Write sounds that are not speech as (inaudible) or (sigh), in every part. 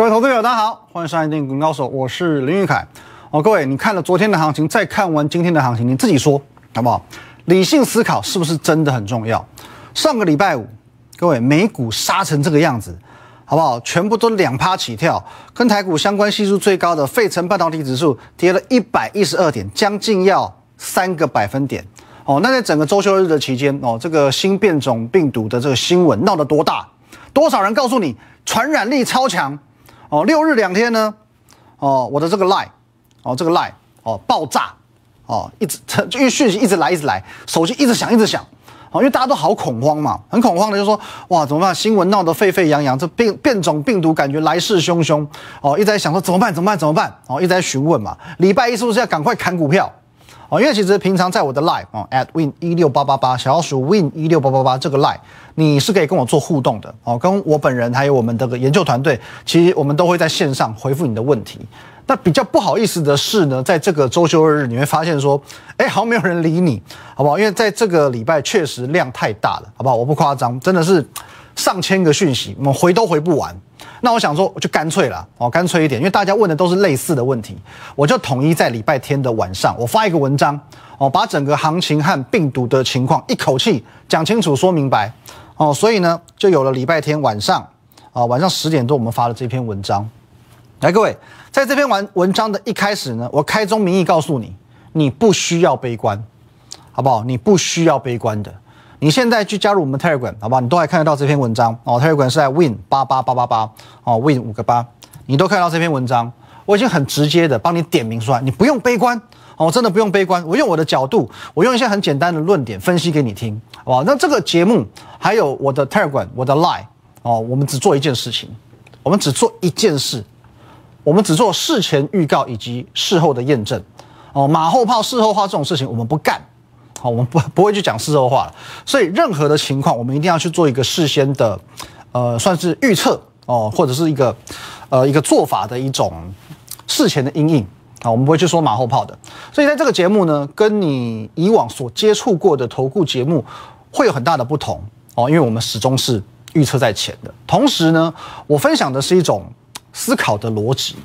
各位投资者，大家好，欢迎收看《电股高手》，我是林玉凯。哦，各位，你看了昨天的行情，再看完今天的行情，你自己说好不好？理性思考是不是真的很重要？上个礼拜五，各位美股杀成这个样子，好不好？全部都两趴起跳，跟台股相关系数最高的费城半导体指数跌了一百一十二点，将近要三个百分点。哦，那在整个周休日的期间，哦，这个新变种病毒的这个新闻闹得多大？多少人告诉你传染力超强？哦，六日两天呢，哦，我的这个 line，哦，这个 line，哦，爆炸，哦，一直 (laughs) 因为讯息一直来，一直来，手机一直响，一直响，哦，因为大家都好恐慌嘛，很恐慌的就说，哇，怎么办？新闻闹得沸沸扬扬，这变变种病毒感觉来势汹汹，哦，一直在想说怎么办？怎么办？怎么办？哦，一直在询问嘛，礼拜一是不是要赶快砍股票？哦，因为其实平常在我的 live 哦，at win 一六八八八小老鼠 win 一六八八八这个 live，你是可以跟我做互动的哦，跟我本人还有我们的研究团队，其实我们都会在线上回复你的问题。那比较不好意思的是呢，在这个周休二日你会发现说，哎，好像没有人理你，好不好？因为在这个礼拜确实量太大了，好不好？我不夸张，真的是上千个讯息，我们回都回不完。那我想说，我就干脆了哦，干脆一点，因为大家问的都是类似的问题，我就统一在礼拜天的晚上，我发一个文章哦，把整个行情和病毒的情况一口气讲清楚、说明白哦，所以呢，就有了礼拜天晚上啊，晚上十点多我们发了这篇文章。来，各位，在这篇文文章的一开始呢，我开宗明义告诉你，你不需要悲观，好不好？你不需要悲观的。你现在去加入我们 Telegram，好不好？你都还看得到这篇文章哦。Telegram 是在 Win 八八八八八哦，Win 五个八，你都看到这篇文章。我已经很直接的帮你点名出来，你不用悲观哦，真的不用悲观。我用我的角度，我用一些很简单的论点分析给你听，好不好？那这个节目还有我的 Telegram，我的 Line 哦，我们只做一件事情，我们只做一件事，我们只做事前预告以及事后的验证哦，马后炮、事后话这种事情我们不干。好，我们不不会去讲事后话了，所以任何的情况，我们一定要去做一个事先的，呃，算是预测哦，或者是一个，呃，一个做法的一种事前的阴影啊，我们不会去说马后炮的。所以在这个节目呢，跟你以往所接触过的投顾节目会有很大的不同哦，因为我们始终是预测在前的，同时呢，我分享的是一种思考的逻辑。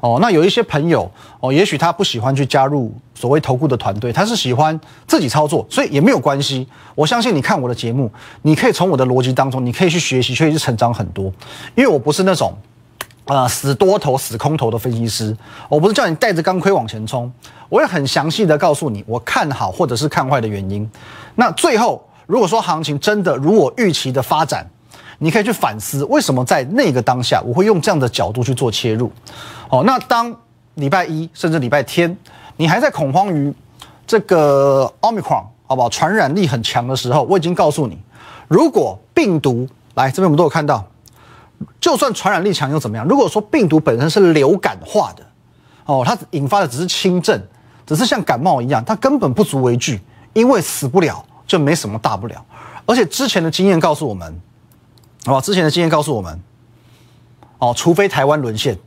哦，那有一些朋友哦，也许他不喜欢去加入所谓投顾的团队，他是喜欢自己操作，所以也没有关系。我相信你看我的节目，你可以从我的逻辑当中，你可以去学习，确实成长很多。因为我不是那种啊死多头、死空头的分析师，我不是叫你带着钢盔往前冲，我会很详细的告诉你我看好或者是看坏的原因。那最后，如果说行情真的如我预期的发展，你可以去反思，为什么在那个当下，我会用这样的角度去做切入。哦，那当礼拜一甚至礼拜天，你还在恐慌于这个奥密克戎，好不好？传染力很强的时候，我已经告诉你，如果病毒来这边，我们都有看到，就算传染力强又怎么样？如果说病毒本身是流感化的，哦，它引发的只是轻症，只是像感冒一样，它根本不足为惧，因为死不了，就没什么大不了。而且之前的经验告诉我们，好吧？之前的经验告诉我们，哦，除非台湾沦陷。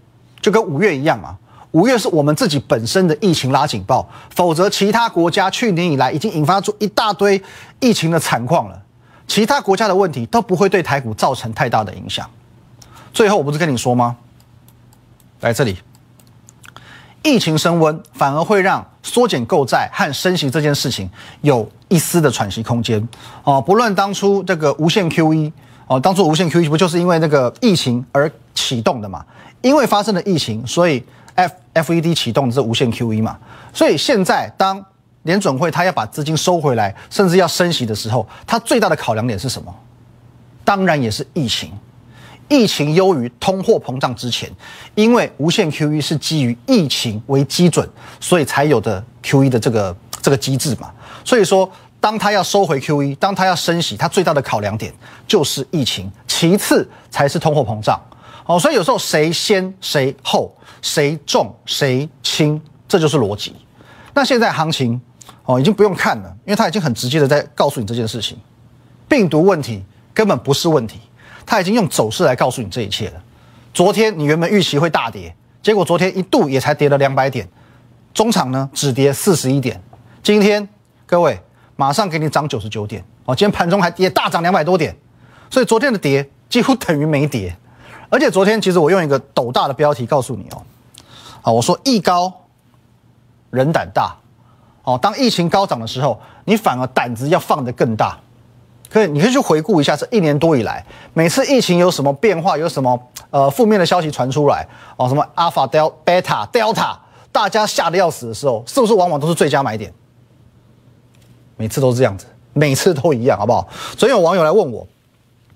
就跟五月一样嘛，五月是我们自己本身的疫情拉警报，否则其他国家去年以来已经引发出一大堆疫情的惨况了，其他国家的问题都不会对台股造成太大的影响。最后我不是跟你说吗？来这里，疫情升温反而会让缩减购债和升息这件事情有一丝的喘息空间哦。不论当初这个无限 QE 哦，当初无限 QE 不就是因为那个疫情而启动的嘛？因为发生了疫情，所以 F F E D 启动的是无限 Q E 嘛，所以现在当联准会他要把资金收回来，甚至要升息的时候，他最大的考量点是什么？当然也是疫情，疫情优于通货膨胀之前，因为无限 Q E 是基于疫情为基准，所以才有的 Q E 的这个这个机制嘛。所以说，当他要收回 Q E，当他要升息，他最大的考量点就是疫情，其次才是通货膨胀。哦，所以有时候谁先谁后，谁重谁轻，这就是逻辑。那现在行情哦，已经不用看了，因为它已经很直接的在告诉你这件事情，病毒问题根本不是问题，它已经用走势来告诉你这一切了。昨天你原本预期会大跌，结果昨天一度也才跌了两百点，中场呢只跌四十一点，今天各位马上给你涨九十九点哦，今天盘中还跌大涨两百多点，所以昨天的跌几乎等于没跌。而且昨天其实我用一个斗大的标题告诉你哦，啊，我说艺高人胆大，哦，当疫情高涨的时候，你反而胆子要放得更大。可以，你可以去回顾一下这一年多以来，每次疫情有什么变化，有什么呃负面的消息传出来，哦，什么阿尔法、德、贝塔、delta，大家吓得要死的时候，是不是往往都是最佳买点？每次都是这样子，每次都一样，好不好？昨天有网友来问我，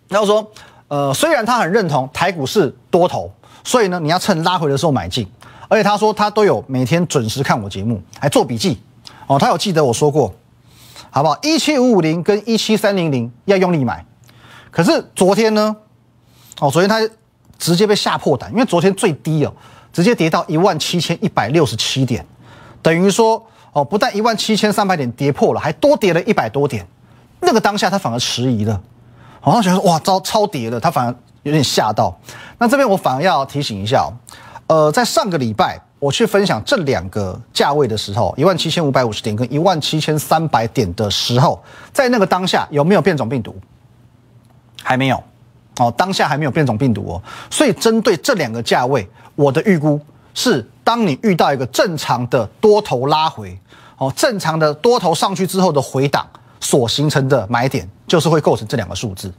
他说，呃，虽然他很认同台股是多头，所以呢，你要趁拉回的时候买进，而且他说他都有每天准时看我节目，还做笔记，哦，他有记得我说过。好不好？一七五五零跟一七三零零要用力买，可是昨天呢？哦，昨天他直接被吓破胆，因为昨天最低哦，直接跌到一万七千一百六十七点，等于说哦，不但一万七千三百点跌破了，还多跌了一百多点。那个当下他反而迟疑了，好像觉得哇，超超跌了，他反而有点吓到。那这边我反而要提醒一下，呃，在上个礼拜。我去分享这两个价位的时候，一万七千五百五十点跟一万七千三百点的时候，在那个当下有没有变种病毒？还没有，哦，当下还没有变种病毒哦。所以针对这两个价位，我的预估是，当你遇到一个正常的多头拉回，哦，正常的多头上去之后的回档所形成的买点，就是会构成这两个数字。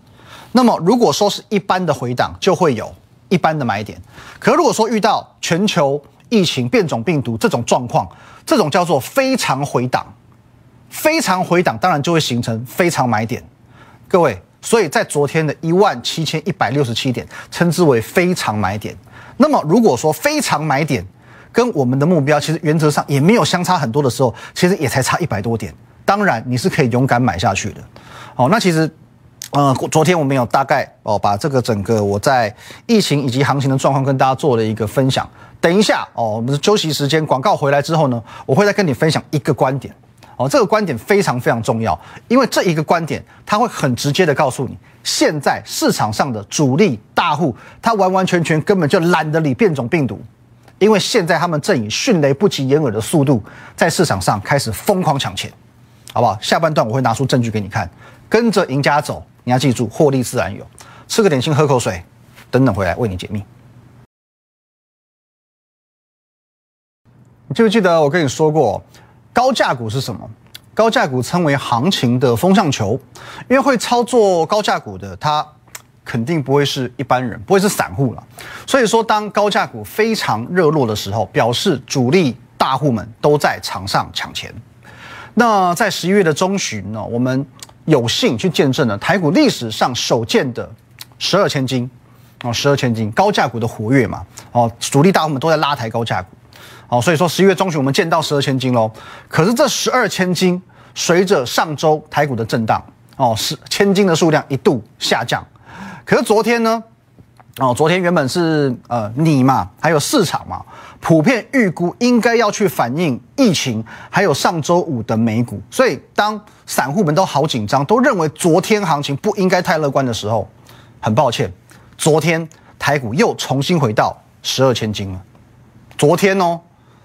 那么如果说是一般的回档，就会有一般的买点。可如果说遇到全球，疫情变种病毒这种状况，这种叫做非常回档，非常回档，当然就会形成非常买点。各位，所以在昨天的一万七千一百六十七点，称之为非常买点。那么如果说非常买点跟我们的目标其实原则上也没有相差很多的时候，其实也才差一百多点，当然你是可以勇敢买下去的。好，那其实。呃，昨天我们有大概哦，把这个整个我在疫情以及行情的状况跟大家做了一个分享。等一下哦，我们的休息时间广告回来之后呢，我会再跟你分享一个观点哦，这个观点非常非常重要，因为这一个观点它会很直接的告诉你，现在市场上的主力大户他完完全全根本就懒得理变种病毒，因为现在他们正以迅雷不及掩耳的速度在市场上开始疯狂抢钱，好不好？下半段我会拿出证据给你看，跟着赢家走。你要记住，获利自然有。吃个点心，喝口水，等等回来为你解密。你记不记得我跟你说过，高价股是什么？高价股称为行情的风向球，因为会操作高价股的，他肯定不会是一般人，不会是散户了。所以说，当高价股非常热络的时候，表示主力大户们都在场上抢钱。那在十一月的中旬呢，我们。有幸去见证了台股历史上首见的十二千金，哦，十二千金高价股的活跃嘛，哦，主力大户们都在拉抬高价股，哦，所以说十一月中旬我们见到十二千金喽。可是这十二千金随着上周台股的震荡，哦，十千金的数量一度下降。可是昨天呢？哦，昨天原本是呃你嘛，还有市场嘛，普遍预估应该要去反映疫情，还有上周五的美股。所以当散户们都好紧张，都认为昨天行情不应该太乐观的时候，很抱歉，昨天台股又重新回到十二千金了。昨天哦，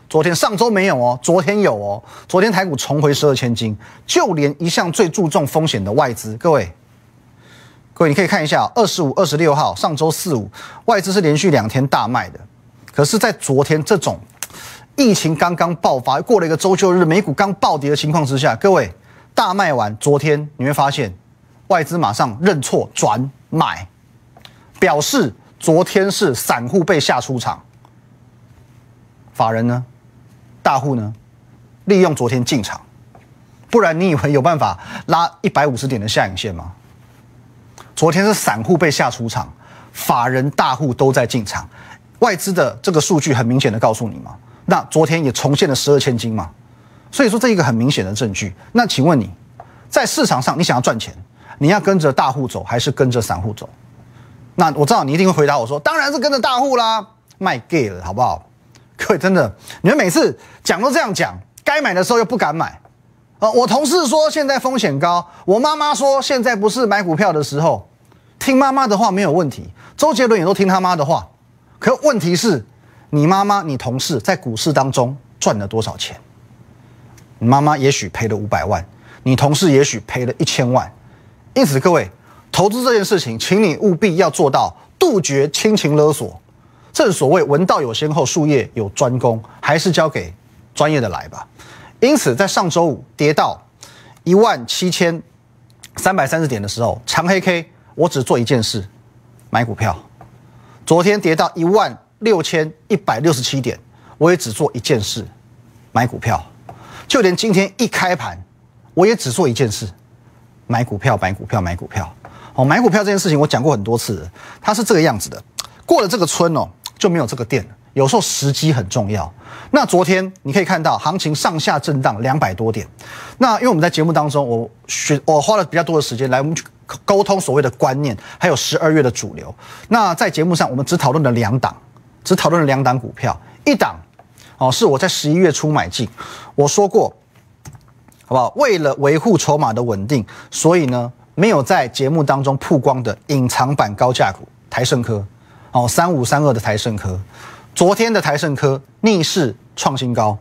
昨天上周没有哦，昨天有哦，昨天台股重回十二千金，就连一向最注重风险的外资，各位。各位，你可以看一下，二十五、二十六号，上周四五，外资是连续两天大卖的。可是，在昨天这种疫情刚刚爆发，过了一个周休日，美股刚暴跌的情况之下，各位大卖完，昨天你会发现，外资马上认错转买，表示昨天是散户被吓出场，法人呢，大户呢，利用昨天进场，不然你以为有办法拉一百五十点的下影线吗？昨天是散户被吓出场，法人大户都在进场，外资的这个数据很明显的告诉你嘛，那昨天也重现了十二千金嘛，所以说这一个很明显的证据。那请问你在市场上你想要赚钱，你要跟着大户走还是跟着散户走？那我知道你一定会回答我说，当然是跟着大户啦，卖 gay 了好不好？各位真的，你们每次讲都这样讲，该买的时候又不敢买。呃，我同事说现在风险高，我妈妈说现在不是买股票的时候，听妈妈的话没有问题。周杰伦也都听他妈的话，可问题是，你妈妈、你同事在股市当中赚了多少钱？你妈妈也许赔了五百万，你同事也许赔了一千万。因此，各位，投资这件事情，请你务必要做到杜绝亲情勒索。正所谓文道有先后，术业有专攻，还是交给专业的来吧。因此，在上周五跌到一万七千三百三十点的时候，长黑 K 我只做一件事，买股票。昨天跌到一万六千一百六十七点，我也只做一件事，买股票。就连今天一开盘，我也只做一件事，买股票，买股票，买股票。哦，买股票这件事情我讲过很多次，它是这个样子的。过了这个村哦。就没有这个店了。有时候时机很重要。那昨天你可以看到行情上下震荡两百多点。那因为我们在节目当中，我学我花了比较多的时间来我们去沟通所谓的观念，还有十二月的主流。那在节目上，我们只讨论了两档，只讨论了两档股票。一档哦，是我在十一月初买进，我说过，好不好？为了维护筹码的稳定，所以呢，没有在节目当中曝光的隐藏版高价股台盛科。哦，三五三二的台盛科，昨天的台盛科逆势创新高。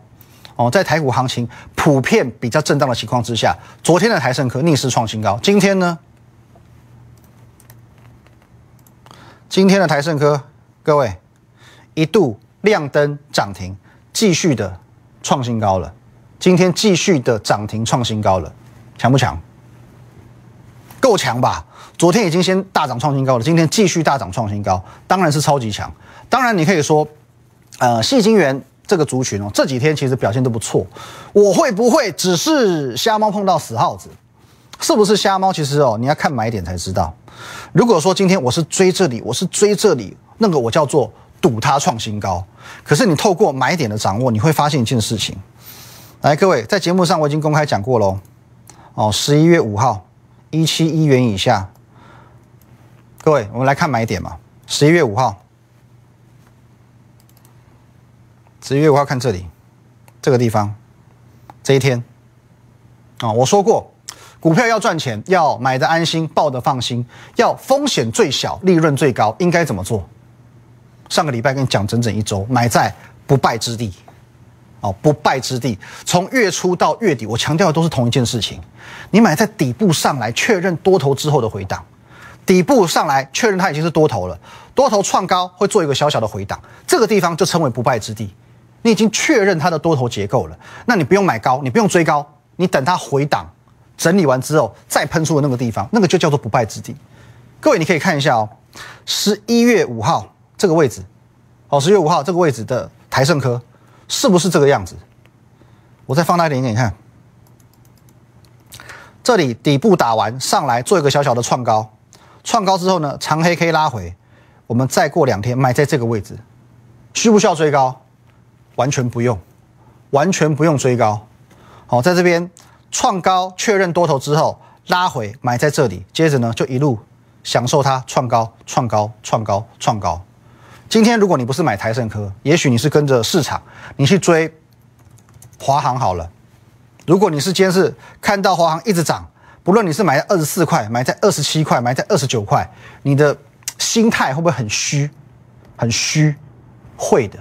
哦，在台股行情普遍比较震荡的情况之下，昨天的台盛科逆势创新高。今天呢？今天的台盛科，各位一度亮灯涨停，继续的创新高了。今天继续的涨停创新高了，强不强？够强吧？昨天已经先大涨创新高了，今天继续大涨创新高，当然是超级强。当然你可以说，呃，细晶圆这个族群哦，这几天其实表现都不错。我会不会只是瞎猫碰到死耗子？是不是瞎猫？其实哦，你要看买点才知道。如果说今天我是追这里，我是追这里，那个我叫做赌它创新高。可是你透过买点的掌握，你会发现一件事情。来，各位在节目上我已经公开讲过喽。哦，十一月五号，一七一元以下。各位，我们来看买点嘛。十一月五号，十一月五号看这里，这个地方，这一天，啊，我说过，股票要赚钱，要买的安心，抱的放心，要风险最小，利润最高，应该怎么做？上个礼拜跟你讲整整一周，买在不败之地，哦，不败之地。从月初到月底，我强调的都是同一件事情，你买在底部上来确认多头之后的回档。底部上来确认它已经是多头了，多头创高会做一个小小的回档，这个地方就称为不败之地。你已经确认它的多头结构了，那你不用买高，你不用追高，你等它回档整理完之后再喷出的那个地方，那个就叫做不败之地。各位你可以看一下哦，十一月五号这个位置，哦，十月五号这个位置的台盛科是不是这个样子？我再放大一点给你看，这里底部打完上来做一个小小的创高。创高之后呢，长黑 K 拉回，我们再过两天买在这个位置，需不需要追高？完全不用，完全不用追高。好，在这边创高确认多头之后拉回买在这里，接着呢就一路享受它创高、创高、创高、创高。今天如果你不是买台盛科，也许你是跟着市场，你去追华航好了。如果你是今天是看到华航一直涨。不论你是买在二十四块，买在二十七块，买在二十九块，你的心态会不会很虚？很虚，会的，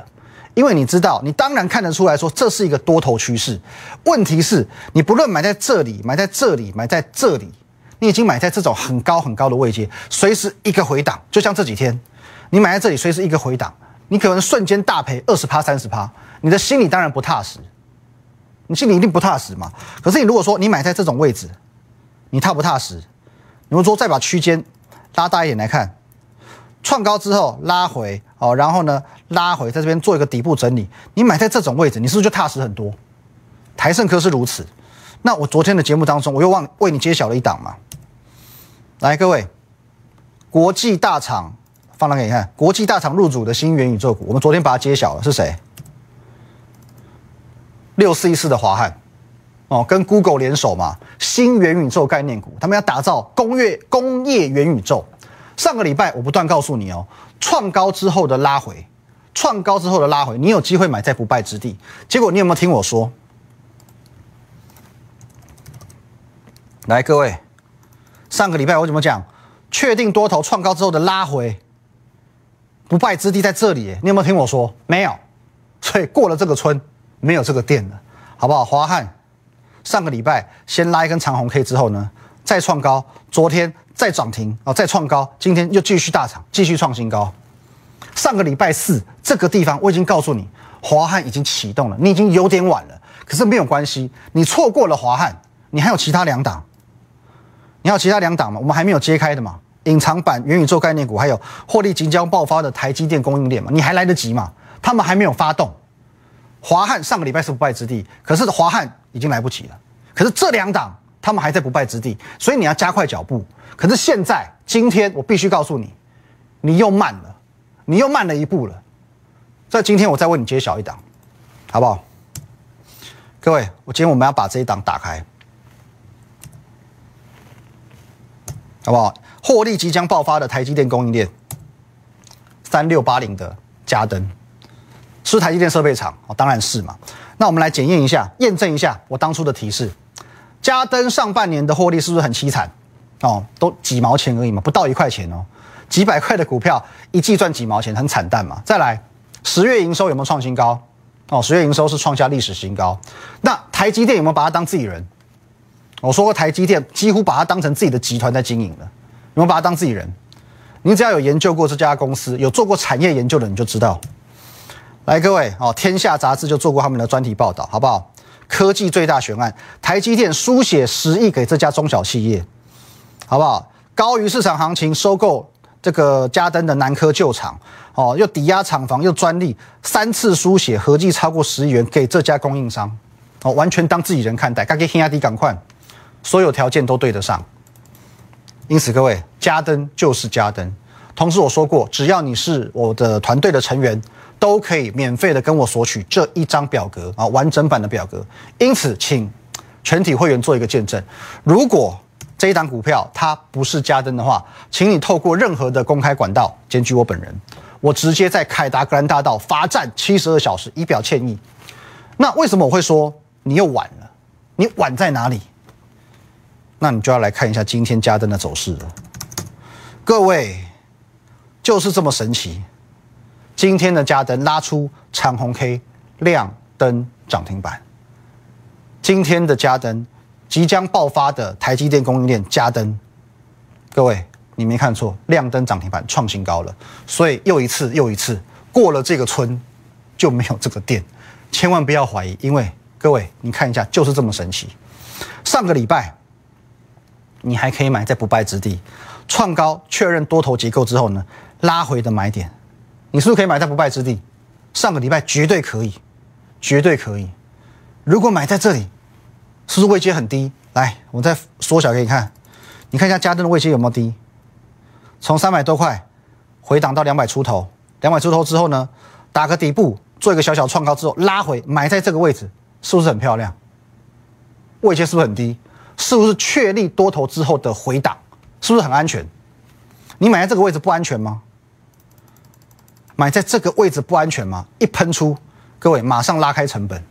因为你知道，你当然看得出来说这是一个多头趋势。问题是，你不论买在这里，买在这里，买在这里，你已经买在这种很高很高的位阶，随时一个回档，就像这几天，你买在这里，随时一个回档，你可能瞬间大赔二十趴、三十趴，你的心里当然不踏实，你心里一定不踏实嘛。可是你如果说你买在这种位置，你踏不踏实？你们说再把区间拉大一点来看，创高之后拉回哦，然后呢拉回，在这边做一个底部整理。你买在这种位置，你是不是就踏实很多？台盛科是如此。那我昨天的节目当中，我又忘为你揭晓了一档嘛。来，各位，国际大厂放大给你看，国际大厂入主的新元宇宙股，我们昨天把它揭晓了，是谁？六四一四的华汉。哦，跟 Google 联手嘛，新元宇宙概念股，他们要打造工业工业元宇宙。上个礼拜我不断告诉你哦，创高之后的拉回，创高之后的拉回，你有机会买在不败之地。结果你有没有听我说？来，各位，上个礼拜我怎么讲？确定多头创高之后的拉回，不败之地在这里。你有没有听我说？没有。所以过了这个村，没有这个店了，好不好？华汉。上个礼拜先拉一根长红 K 之后呢，再创高，昨天再涨停哦，再创高，今天又继续大涨，继续创新高。上个礼拜四这个地方我已经告诉你，华汉已经启动了，你已经有点晚了，可是没有关系，你错过了华汉，你还有其他两档，你还有其他两档吗？我们还没有揭开的嘛，隐藏版元宇宙概念股，还有获利即将爆发的台积电供应链嘛，你还来得及嘛？他们还没有发动。华汉上个礼拜是不败之地，可是华汉已经来不及了。可是这两档他们还在不败之地，所以你要加快脚步。可是现在今天我必须告诉你，你又慢了，你又慢了一步了。在今天我再为你揭晓一档，好不好？各位，我今天我们要把这一档打开，好不好？获利即将爆发的台积电供应链，三六八零的嘉登。是台积电设备厂哦，当然是嘛。那我们来检验一下，验证一下我当初的提示。嘉登上半年的获利是不是很凄惨？哦，都几毛钱而已嘛，不到一块钱哦，几百块的股票一季赚几毛钱，很惨淡嘛。再来，十月营收有没有创新高？哦，十月营收是创下历史新高。那台积电有没有把它当自己人？我说过，台积电几乎把它当成自己的集团在经营了，有没有把它当自己人？你只要有研究过这家公司，有做过产业研究的，你就知道。来，各位哦，天下杂志就做过他们的专题报道，好不好？科技最大悬案，台积电书写十亿给这家中小企业，好不好？高于市场行情收购这个嘉登的南科旧厂，哦，又抵押厂房又专利，三次书写合计超过十亿元给这家供应商，哦，完全当自己人看待，该给天压低赶快，所有条件都对得上。因此，各位，嘉登就是嘉登。同时我说过，只要你是我的团队的成员。都可以免费的跟我索取这一张表格啊，完整版的表格。因此，请全体会员做一个见证：如果这一档股票它不是加登的话，请你透过任何的公开管道检举我本人，我直接在凯达格兰大道罚站七十二小时，以表歉意。那为什么我会说你又晚了？你晚在哪里？那你就要来看一下今天加登的走势了。各位，就是这么神奇。今天的加登拉出长红 K，亮灯涨停板。今天的加登即将爆发的台积电供应链加登，各位你没看错，亮灯涨停板创新高了。所以又一次又一次过了这个村就没有这个店，千万不要怀疑，因为各位你看一下就是这么神奇。上个礼拜你还可以买在不败之地，创高确认多头结构之后呢，拉回的买点。你是不是可以买在不败之地？上个礼拜绝对可以，绝对可以。如果买在这里，是不是位阶很低？来，我再缩小给你看，你看一下嘉登的位阶有没有低？从三百多块回档到两百出头，两百出头之后呢，打个底部，做一个小小创高之后拉回，买在这个位置，是不是很漂亮？位阶是不是很低？是不是确立多头之后的回档？是不是很安全？你买在这个位置不安全吗？买在这个位置不安全吗？一喷出，各位马上拉开成本。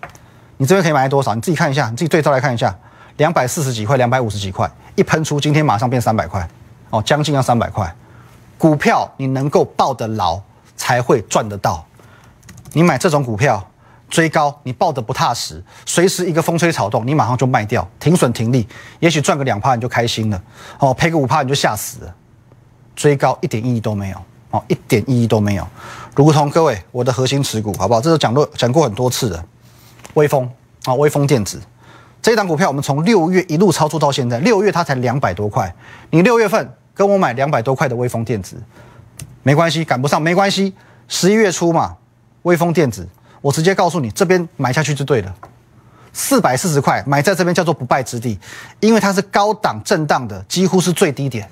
你这边可以买多少？你自己看一下，你自己对照来看一下，两百四十几块，两百五十几块，一喷出，今天马上变三百块，哦，将近要三百块。股票你能够抱得牢，才会赚得到。你买这种股票追高，你抱得不踏实，随时一个风吹草动，你马上就卖掉，停损停利，也许赚个两趴你就开心了，哦，赔个五趴你就吓死了。追高一点意义都没有。哦，一点意义都没有，如同各位我的核心持股，好不好？这是讲过讲过很多次的，微风啊，微风电子这一档股票，我们从六月一路操作到现在，六月它才两百多块，你六月份跟我买两百多块的微风电子，没关系，赶不上没关系，十一月初嘛，微风电子，我直接告诉你，这边买下去就对了，四百四十块买在这边叫做不败之地，因为它是高档震荡的，几乎是最低点。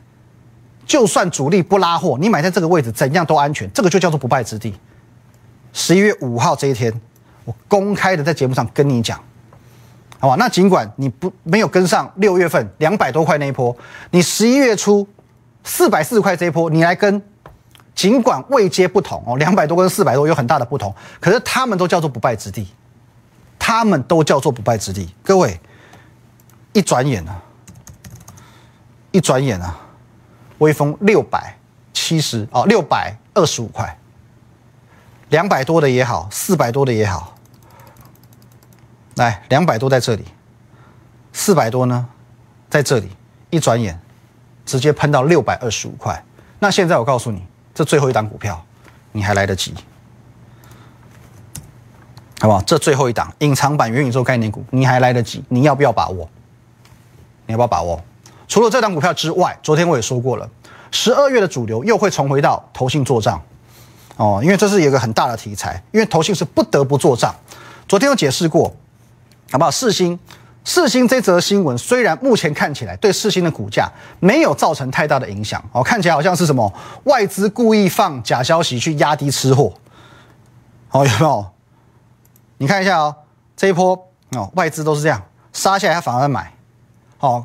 就算主力不拉货，你买在这个位置怎样都安全，这个就叫做不败之地。十一月五号这一天，我公开的在节目上跟你讲，好吧？那尽管你不没有跟上六月份两百多块那一波，你十一月初四百四十块这一波，你来跟，尽管位阶不同哦，两百多跟四百多有很大的不同，可是他们都叫做不败之地，他们都叫做不败之地。各位，一转眼啊，一转眼啊。微风六百七十哦，六百二十五块，两百多的也好，四百多的也好，来两百多在这里，四百多呢，在这里，一转眼直接喷到六百二十五块。那现在我告诉你，这最后一档股票，你还来得及，好不好？这最后一档隐藏版元宇宙概念股，你还来得及，你要不要把握？你要不要把握？除了这档股票之外，昨天我也说过了，十二月的主流又会重回到投信做账。哦，因为这是一个很大的题材，因为投信是不得不做账。昨天有解释过，好不好？四星，四星这则新闻虽然目前看起来对四星的股价没有造成太大的影响，哦，看起来好像是什么外资故意放假消息去压低吃货，哦，有没有？你看一下哦，这一波哦，外资都是这样杀下来，他反而买，哦，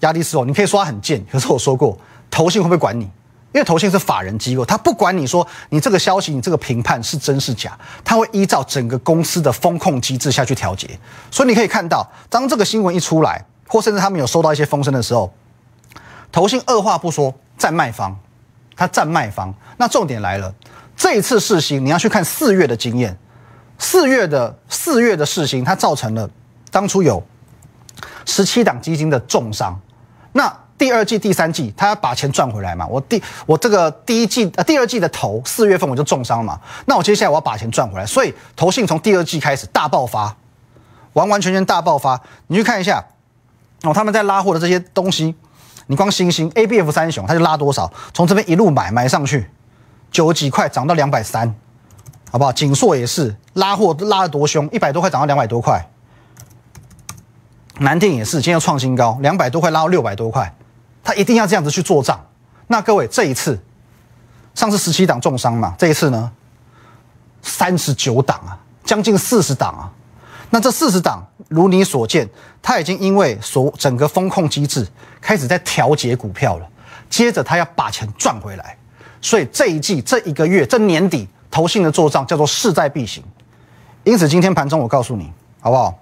压低吃货。你可以说他很贱，可是我说过，投信会不会管你？因为投信是法人机构，他不管你说你这个消息，你这个评判是真是假，他会依照整个公司的风控机制下去调节。所以你可以看到，当这个新闻一出来，或甚至他们有收到一些风声的时候，投信二话不说占卖方，他占卖方。那重点来了，这一次试新你要去看四月的经验，四月的四月的试新，它造成了当初有十七档基金的重伤。那第二季、第三季，他要把钱赚回来嘛？我第我这个第一季呃第二季的头四月份我就重伤嘛，那我接下来我要把钱赚回来，所以投信从第二季开始大爆发，完完全全大爆发。你去看一下哦，他们在拉货的这些东西，你光星星 A B F 三雄，他就拉多少？从这边一路买买上去，九几块涨到两百三，好不好？锦硕也是拉货拉得多凶，一百多块涨到两百多块。南电也是，今天又创新高，两百多块拉到六百多块。一定要这样子去做账。那各位，这一次上次十七档重伤嘛，这一次呢，三十九档啊，将近四十档啊。那这四十档，如你所见，他已经因为所整个风控机制开始在调节股票了。接着他要把钱赚回来，所以这一季这一个月这年底投信的做账叫做势在必行。因此今天盘中我告诉你，好不好？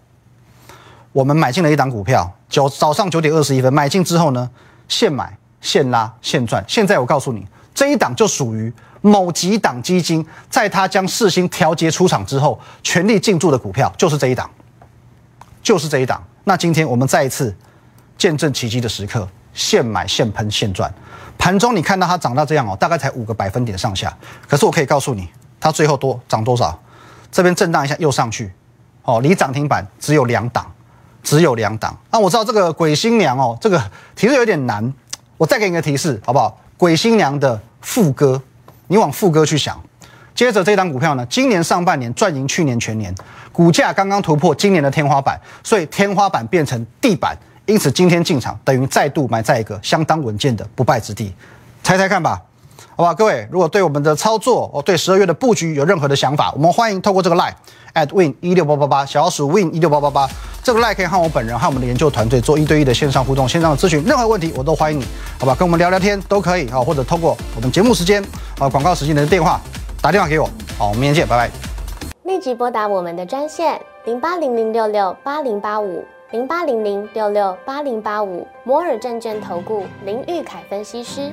我们买进了一档股票，九早上九点二十一分买进之后呢？现买现拉现赚，现在我告诉你，这一档就属于某几档基金，在它将市心调节出场之后，全力进驻的股票就是这一档，就是这一档。那今天我们再一次见证奇迹的时刻，现买现喷现赚。盘中你看到它涨到这样哦，大概才五个百分点上下，可是我可以告诉你，它最后多涨多少？这边震荡一下又上去，哦，离涨停板只有两档。只有两档，那我知道这个鬼新娘哦，这个提示有点难，我再给你个提示好不好？鬼新娘的副歌，你往副歌去想。接着这档股票呢，今年上半年赚赢去年全年，股价刚刚突破今年的天花板，所以天花板变成地板，因此今天进场等于再度买在一个相当稳健的不败之地，猜猜看吧。好吧，各位，如果对我们的操作哦，对十二月的布局有任何的想法，我们欢迎透过这个 line at win 一六八八八小老鼠 win 一六八八八这个 line 可以和我本人和我们的研究团队做一对一的线上互动、线上的咨询，任何问题我都欢迎你，好吧，跟我们聊聊天都可以啊，或者透过我们节目时间啊广告时间的电话打电话给我，好，我们明天见，拜拜。立即拨打我们的专线零八零零六六八零八五零八零零六六八零八五摩尔证券投顾林玉凯分析师。